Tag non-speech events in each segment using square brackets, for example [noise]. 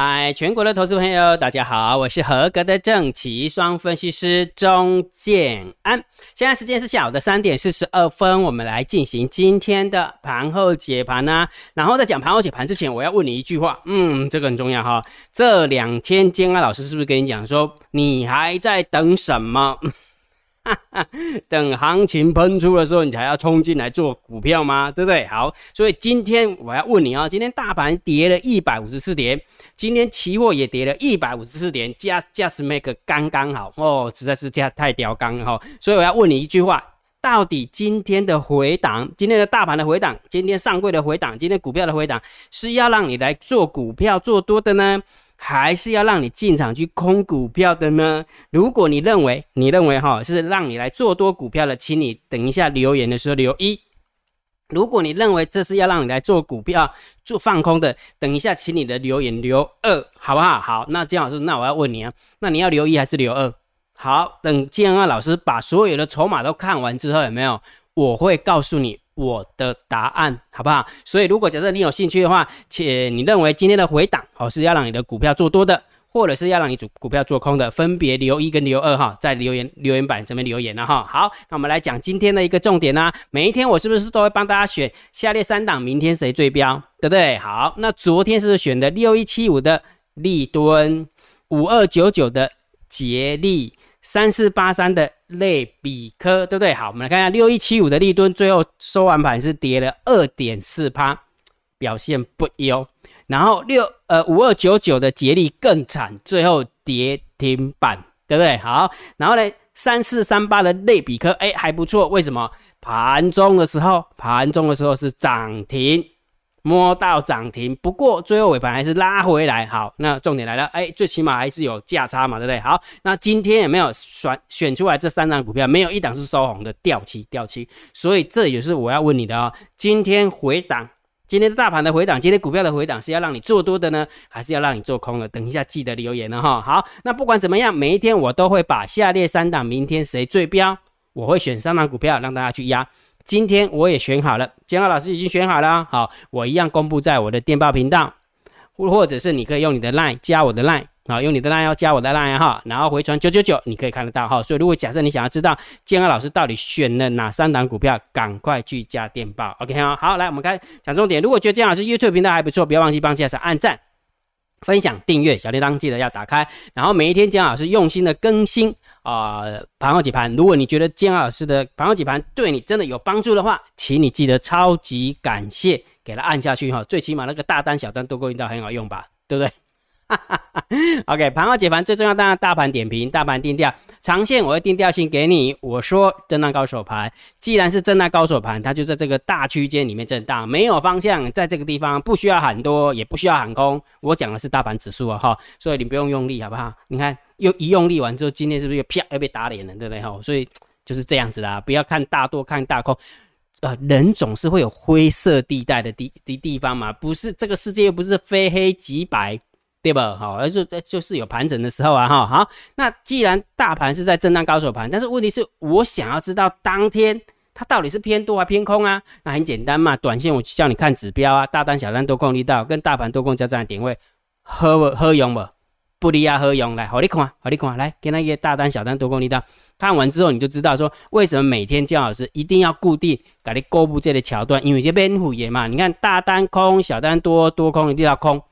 嗨，全国的投资朋友，大家好，我是合格的正奇双分析师钟建安。现在时间是下午的三点四十二分，我们来进行今天的盘后解盘呢。然后在讲盘后解盘之前，我要问你一句话，嗯，这个很重要哈。这两天建安老师是不是跟你讲说，你还在等什么？[laughs] 等行情喷出的时候，你才要冲进来做股票吗？对不对？好，所以今天我要问你啊，今天大盘跌了一百五十四点，今天期货也跌了一百五十四点，加加 s make 刚刚好哦，实在是太太屌刚了哈。所以我要问你一句话，到底今天的回档，今天的大盘的回档，今天上柜的回档，今天股票的回档，是要让你来做股票做多的呢？还是要让你进场去空股票的呢？如果你认为你认为哈是让你来做多股票的，请你等一下留言的时候留一。如果你认为这是要让你来做股票做放空的，等一下请你的留言留二，好不好？好，那姜老师，那我要问你啊，那你要留一还是留二？好，等建安老师把所有的筹码都看完之后，有没有？我会告诉你。我的答案好不好？所以如果假设你有兴趣的话，且你认为今天的回档哦是要让你的股票做多的，或者是要让你主股票做空的，分别留一跟留二哈，在留言留言板这边留言了哈。好，那我们来讲今天的一个重点呢。每一天我是不是都会帮大家选下列三档，明天谁最标，对不对？好，那昨天是选的六一七五的立敦，五二九九的捷力。三四八三的类比科，对不对？好，我们来看一下六一七五的利吨，最后收完盘是跌了二点四趴，表现不优。然后六呃五二九九的捷力更惨，最后跌停板，对不对？好，然后呢三四三八的类比科，哎还不错，为什么？盘中的时候，盘中的时候是涨停。摸到涨停，不过最后尾盘还是拉回来。好，那重点来了，哎，最起码还是有价差嘛，对不对？好，那今天有没有选选出来这三张股票？没有一档是收红的，掉期掉期。所以这也是我要问你的哦。今天回档，今天的大盘的回档，今天股票的回档是要让你做多的呢，还是要让你做空的？等一下记得留言了哈。好，那不管怎么样，每一天我都会把下列三档明天谁最标，我会选三档股票让大家去压。今天我也选好了，建浩老师已经选好了。好，我一样公布在我的电报频道，或或者是你可以用你的 line 加我的 line，好，用你的 line 要加我的 line 哈，然后回传九九九，你可以看得到哈。所以如果假设你想要知道建浩老师到底选了哪三档股票，赶快去加电报。OK 哈，好，来我们看讲重点。如果觉得建老师 YouTube 频道还不错，不要忘记帮建老师按赞。分享、订阅小铃铛，记得要打开。然后每一天姜老师用心的更新啊，盘后解盘。如果你觉得姜老师的盘后解盘对你真的有帮助的话，请你记得超级感谢，给他按下去哈。最起码那个大单、小单都够用到，很好用吧？对不对哈哈 [laughs] OK，盘后解盘最重要，当然大盘点评、大盘定调，长线我会定调性给你。我说震荡高手盘，既然是震荡高手盘，它就在这个大区间里面震荡，没有方向，在这个地方不需要喊多，也不需要喊空。我讲的是大盘指数啊，哈，所以你不用用力，好不好？你看又一用力完之后，今天是不是又啪又被打脸了，对不对？哈，所以就是这样子啦，不要看大多，看大空。呃，人总是会有灰色地带的地地地方嘛，不是这个世界又不是非黑即白。对吧？好，而就就是有盘整的时候啊，哈，好，那既然大盘是在震荡高手盘，但是问题是我想要知道当天它到底是偏多还偏空啊？那很简单嘛，短线我叫你看指标啊，大单、小单多空力道跟大盘多空交战的点位合合用不？不离啊，合用来，好你看，好你看，来给那个大单、小单多空力道看完之后，你就知道说为什么每天姜老师一定要固定给你勾布这个桥段，因为这边虎爷嘛，你看大单空、小单多多空一定要空。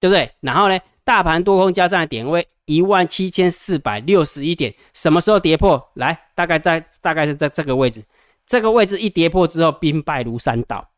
对不对？然后呢，大盘多空加上的点位一万七千四百六十一点，什么时候跌破？来，大概在大概是在这个位置，这个位置一跌破之后，兵败如山倒。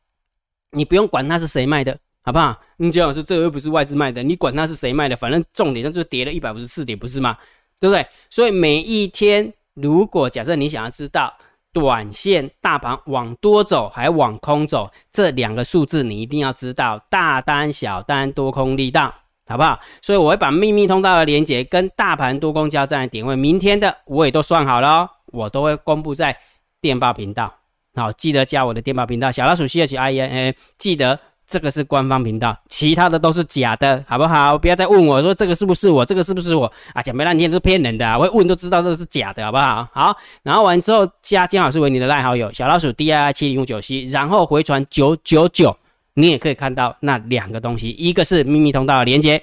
你不用管它是谁卖的，好不好？你姜老师，这个又不是外资卖的，你管它是谁卖的，反正重点就是跌了一百五十四点，不是吗？对不对？所以每一天，如果假设你想要知道短线大盘往多走还往空走，这两个数字你一定要知道，大单、小单、多空力道，好不好？所以我会把秘密通道的连接跟大盘多空交战的点位，明天的我也都算好了，哦我都会公布在电报频道。好，记得加我的电报频道小老鼠 C H I N A，记得。这个是官方频道，其他的都是假的，好不好？不要再问我说这个是不是我，这个是不是我啊？讲白了，你也是骗人的，我一问都知道这个是假的，好不好？好，然后完之后加金老师为你的赖好友，小老鼠 D I I 七零五九 C，然后回传九九九，你也可以看到那两个东西，一个是秘密通道连接，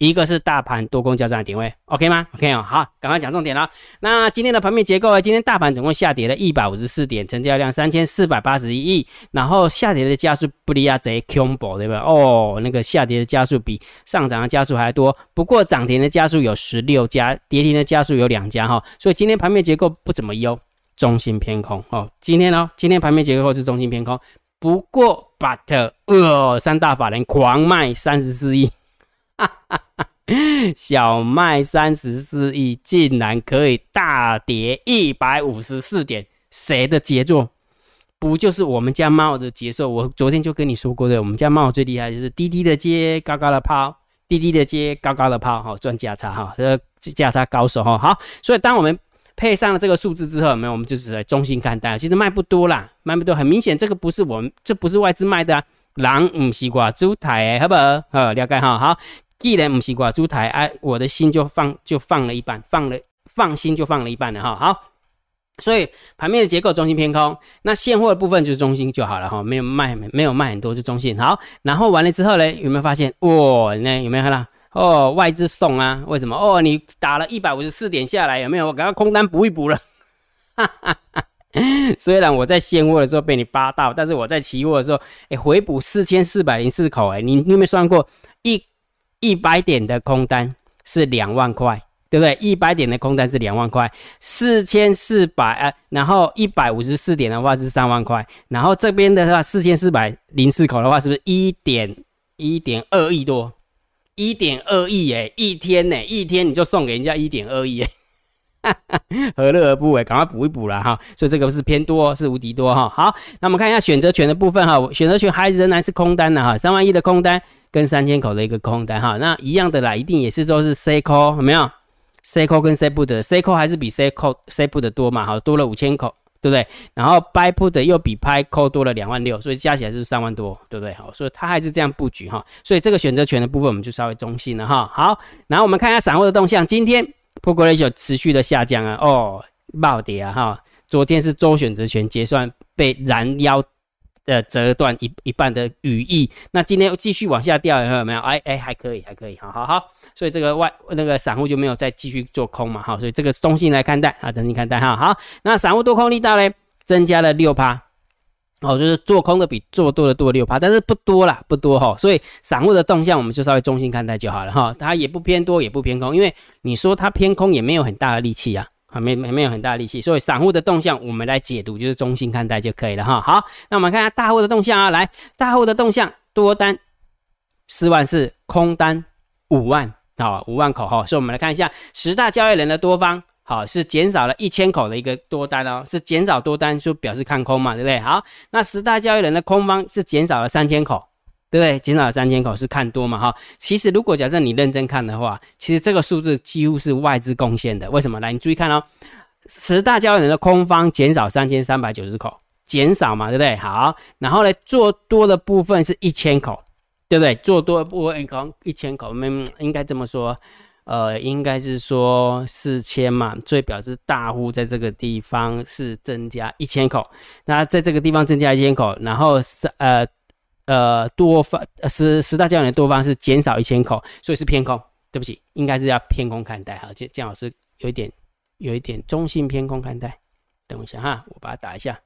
一个是大盘多空交战的点位，OK 吗？OK 哦，好，赶快讲重点了。那今天的盘面结构？今天大盘总共下跌了一百五十四点，成交量三千四百八十一亿，然后下跌的加速不离亚贼 combo 对吧？哦，那个下跌的加速比上涨的加速还多。不过涨停的加速有十六家，跌停的加速有两家哈，所以今天盘面结构不怎么优，中心偏空哦。今天呢，今天盘面结构是中心偏空，不过 but 呃，三大法人狂卖三十四亿。哈 [laughs] 哈，小麦三十四亿竟然可以大跌一百五十四点，谁的杰作？不就是我们家猫的杰作？我昨天就跟你说过的，我们家猫最厉害就是低低的接，高高的抛，低低的接，高高的抛，哈，赚价差哈，这价差高手哈。好，所以当我们配上了这个数字之后，没有，我们就是中心看待，其实卖不多啦，卖不多，很明显这个不是我们，这不是外资卖的啊，狼唔西瓜猪台，好不好？好，了解哈，好。既然不是挂猪台，哎，我的心就放就放了一半，放了放心就放了一半了哈。好，所以盘面的结构中心偏空，那现货的部分就是中心就好了哈，没有卖没有卖很多就中心。好，然后完了之后呢，有没有发现哇？那有没有看到哦？外资送啊？为什么？哦，你打了一百五十四点下来，有没有？我赶快空单补一补了。哈哈哈。虽然我在现货的时候被你扒到，但是我在期货的时候，哎，回补四千四百零四口，哎，你你有没有算过一？一百点的空单是两万块，对不对？一百点的空单是两万块，四千四百啊，然后一百五十四点的话是三万块，然后这边的话四千四百零四口的话，是不是一点一点二亿多？一点二亿哎，一天呢，一天你就送给人家一点二亿，[laughs] 何乐而不为？赶快补一补了哈！所以这个是偏多，是无敌多哈。好，那我们看一下选择权的部分哈，选择权还仍然是空单的哈，三万亿的空单。跟三千口的一个空单哈，那一样的啦，一定也是都是 C call 有没有？C call 跟 C put C call 还是比 C call C put 多嘛？好，多了五千口，对不对？然后 buy put 又比 buy call 多了两万六，所以加起来是三万多，对不对？好，所以它还是这样布局哈。所以这个选择权的部分我们就稍微中性了哈。好，然后我们看一下散户的动向，今天 put ratio 持续的下降啊，哦，暴跌啊哈。昨天是周选择权结算被拦腰。的折断一一半的羽翼，那今天又继续往下掉，有没有？哎哎，还可以，还可以，好好好，所以这个外那个散户就没有再继续做空嘛，好，所以这个中性来看待啊，中性看待哈，好，那散户多空力道呢，增加了六趴，哦，就是做空的比做多的多六趴，但是不多啦，不多哈，所以散户的动向我们就稍微中性看待就好了哈，它也不偏多也不偏空，因为你说它偏空也没有很大的力气呀。啊，没没没有很大力气，所以散户的动向我们来解读，就是中性看待就可以了哈。好，那我们看一下大户的动向啊，来，大户的动向，多单四万四，空单五万，啊，五万口哈。所以我们来看一下十大交易人的多方，好，是减少了一千口的一个多单哦，是减少多单就表示看空嘛，对不对？好，那十大交易人的空方是减少了三千口。对不对？减少了三千口是看多嘛？哈，其实如果假设你认真看的话，其实这个数字几乎是外资贡献的。为什么？来，你注意看哦，十大交易人的空方减少三千三百九十口，减少嘛，对不对？好，然后呢，做多的部分是一千口，对不对？做多的部分刚一千口，我们应该这么说，呃，应该是说四千嘛，所以表示大户在这个地方是增加一千口，那在这个地方增加一千口，然后是呃。呃，多方呃十十大交易的多方是减少一千口，所以是偏空。对不起，应该是要偏空看待哈。这姜老师有一点有一点中性偏空看待。等一下哈，我把它打一下。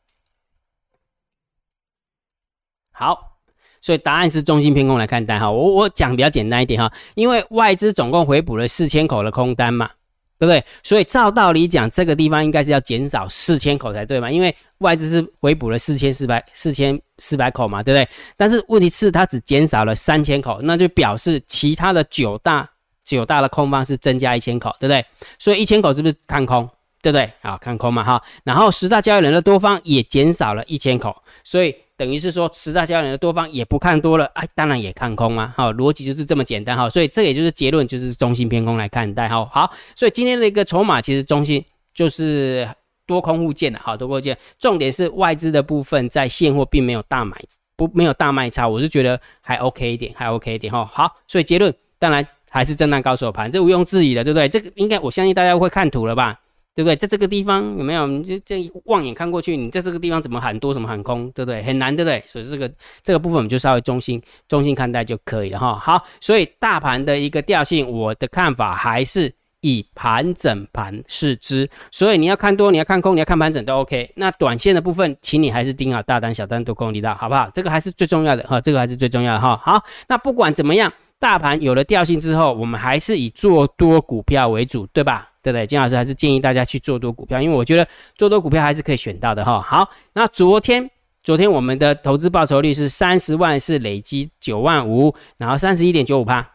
好，所以答案是中性偏空来看待哈。我我讲比较简单一点哈，因为外资总共回补了四千口的空单嘛。对不对？所以照道理讲，这个地方应该是要减少四千口才对嘛？因为外资是回补了四千四百四千四百口嘛，对不对？但是问题是它只减少了三千口，那就表示其他的九大九大的空方是增加一千口，对不对？所以一千口是不是看空？对不对？啊，看空嘛哈。然后十大交易人的多方也减少了一千口，所以。等于是说，十大交易的多方也不看多了，哎，当然也看空啊，好，逻辑就是这么简单哈，所以这也就是结论，就是中性偏空来看待哈，好，所以今天的一个筹码其实中性就是多空互见的，好，多空互见，重点是外资的部分在现货并没有大买，不没有大卖差，我是觉得还 OK 一点，还 OK 一点哈，好，所以结论当然还是震荡高手盘，这毋庸置疑的，对不对？这个应该我相信大家会看图了吧？对不对？在这个地方有没有？你就这望眼看过去，你在这个地方怎么喊多，怎么喊空，对不对？很难，对不对？所以这个这个部分我们就稍微中心中心看待就可以了哈。好，所以大盘的一个调性，我的看法还是以盘整盘视之。所以你要看多，你要看空，你要看盘整都 OK。那短线的部分，请你还是盯好大单、小单、多空力道，好不好？这个还是最重要的哈，这个还是最重要的哈。好，那不管怎么样，大盘有了调性之后，我们还是以做多股票为主，对吧？对不对？金老师还是建议大家去做多股票，因为我觉得做多股票还是可以选到的哈。好，那昨天昨天我们的投资报酬率是三十万是累积九万五，然后三十一点九五趴。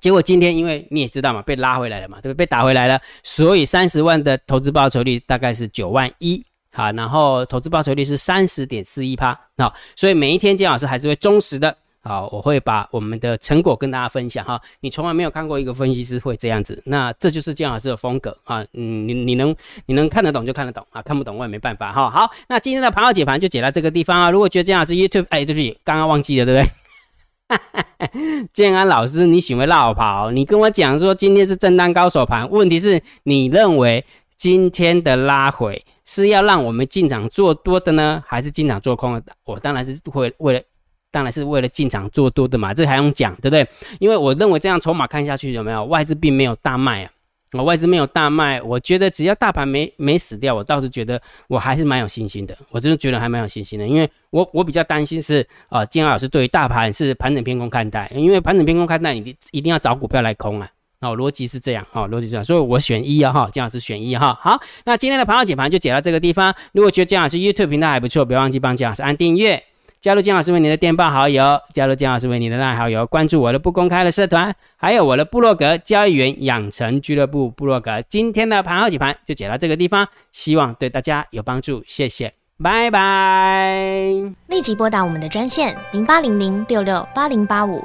结果今天因为你也知道嘛，被拉回来了嘛，对不对？被打回来了，所以三十万的投资报酬率大概是九万一，好，然后投资报酬率是三十点四一趴，好，所以每一天金老师还是会忠实的。好，我会把我们的成果跟大家分享哈。你从来没有看过一个分析师会这样子，那这就是姜老师的风格啊。嗯，你你能你能看得懂就看得懂啊，看不懂我也没办法哈。好，那今天的盘后解盘就解到这个地方啊。如果觉得姜老师 YouTube，哎，对不起，刚刚忘记了，对不对？[laughs] 建安老师，你喜欢绕跑？你跟我讲说今天是震荡高手盘，问题是你认为今天的拉回是要让我们进场做多的呢，还是进场做空的？我当然是会为了。当然是为了进场做多的嘛，这还用讲对不对？因为我认为这样筹码看下去有没有外资并没有大卖啊，我外资没有大卖，我觉得只要大盘没没死掉，我倒是觉得我还是蛮有信心的，我真的觉得还蛮有信心的，因为我我比较担心是啊，金老师对于大盘是盘整偏空看待，因为盘整偏空看待，你一定要找股票来空啊，哦，逻辑是这样哈，逻辑这样，所以我选一啊哈，金老师选一哈，好，那今天的盘后解盘就解到这个地方，如果觉得金老师 YouTube 频道还不错，别忘记帮金老师按订阅。加入金老师为你的电报好友，加入金老师为你的烂好友，关注我的不公开的社团，还有我的部落格交易员养成俱乐部部落格。今天的盘后解盘就解到这个地方，希望对大家有帮助，谢谢，拜拜。立即拨打我们的专线零八零零六六八零八五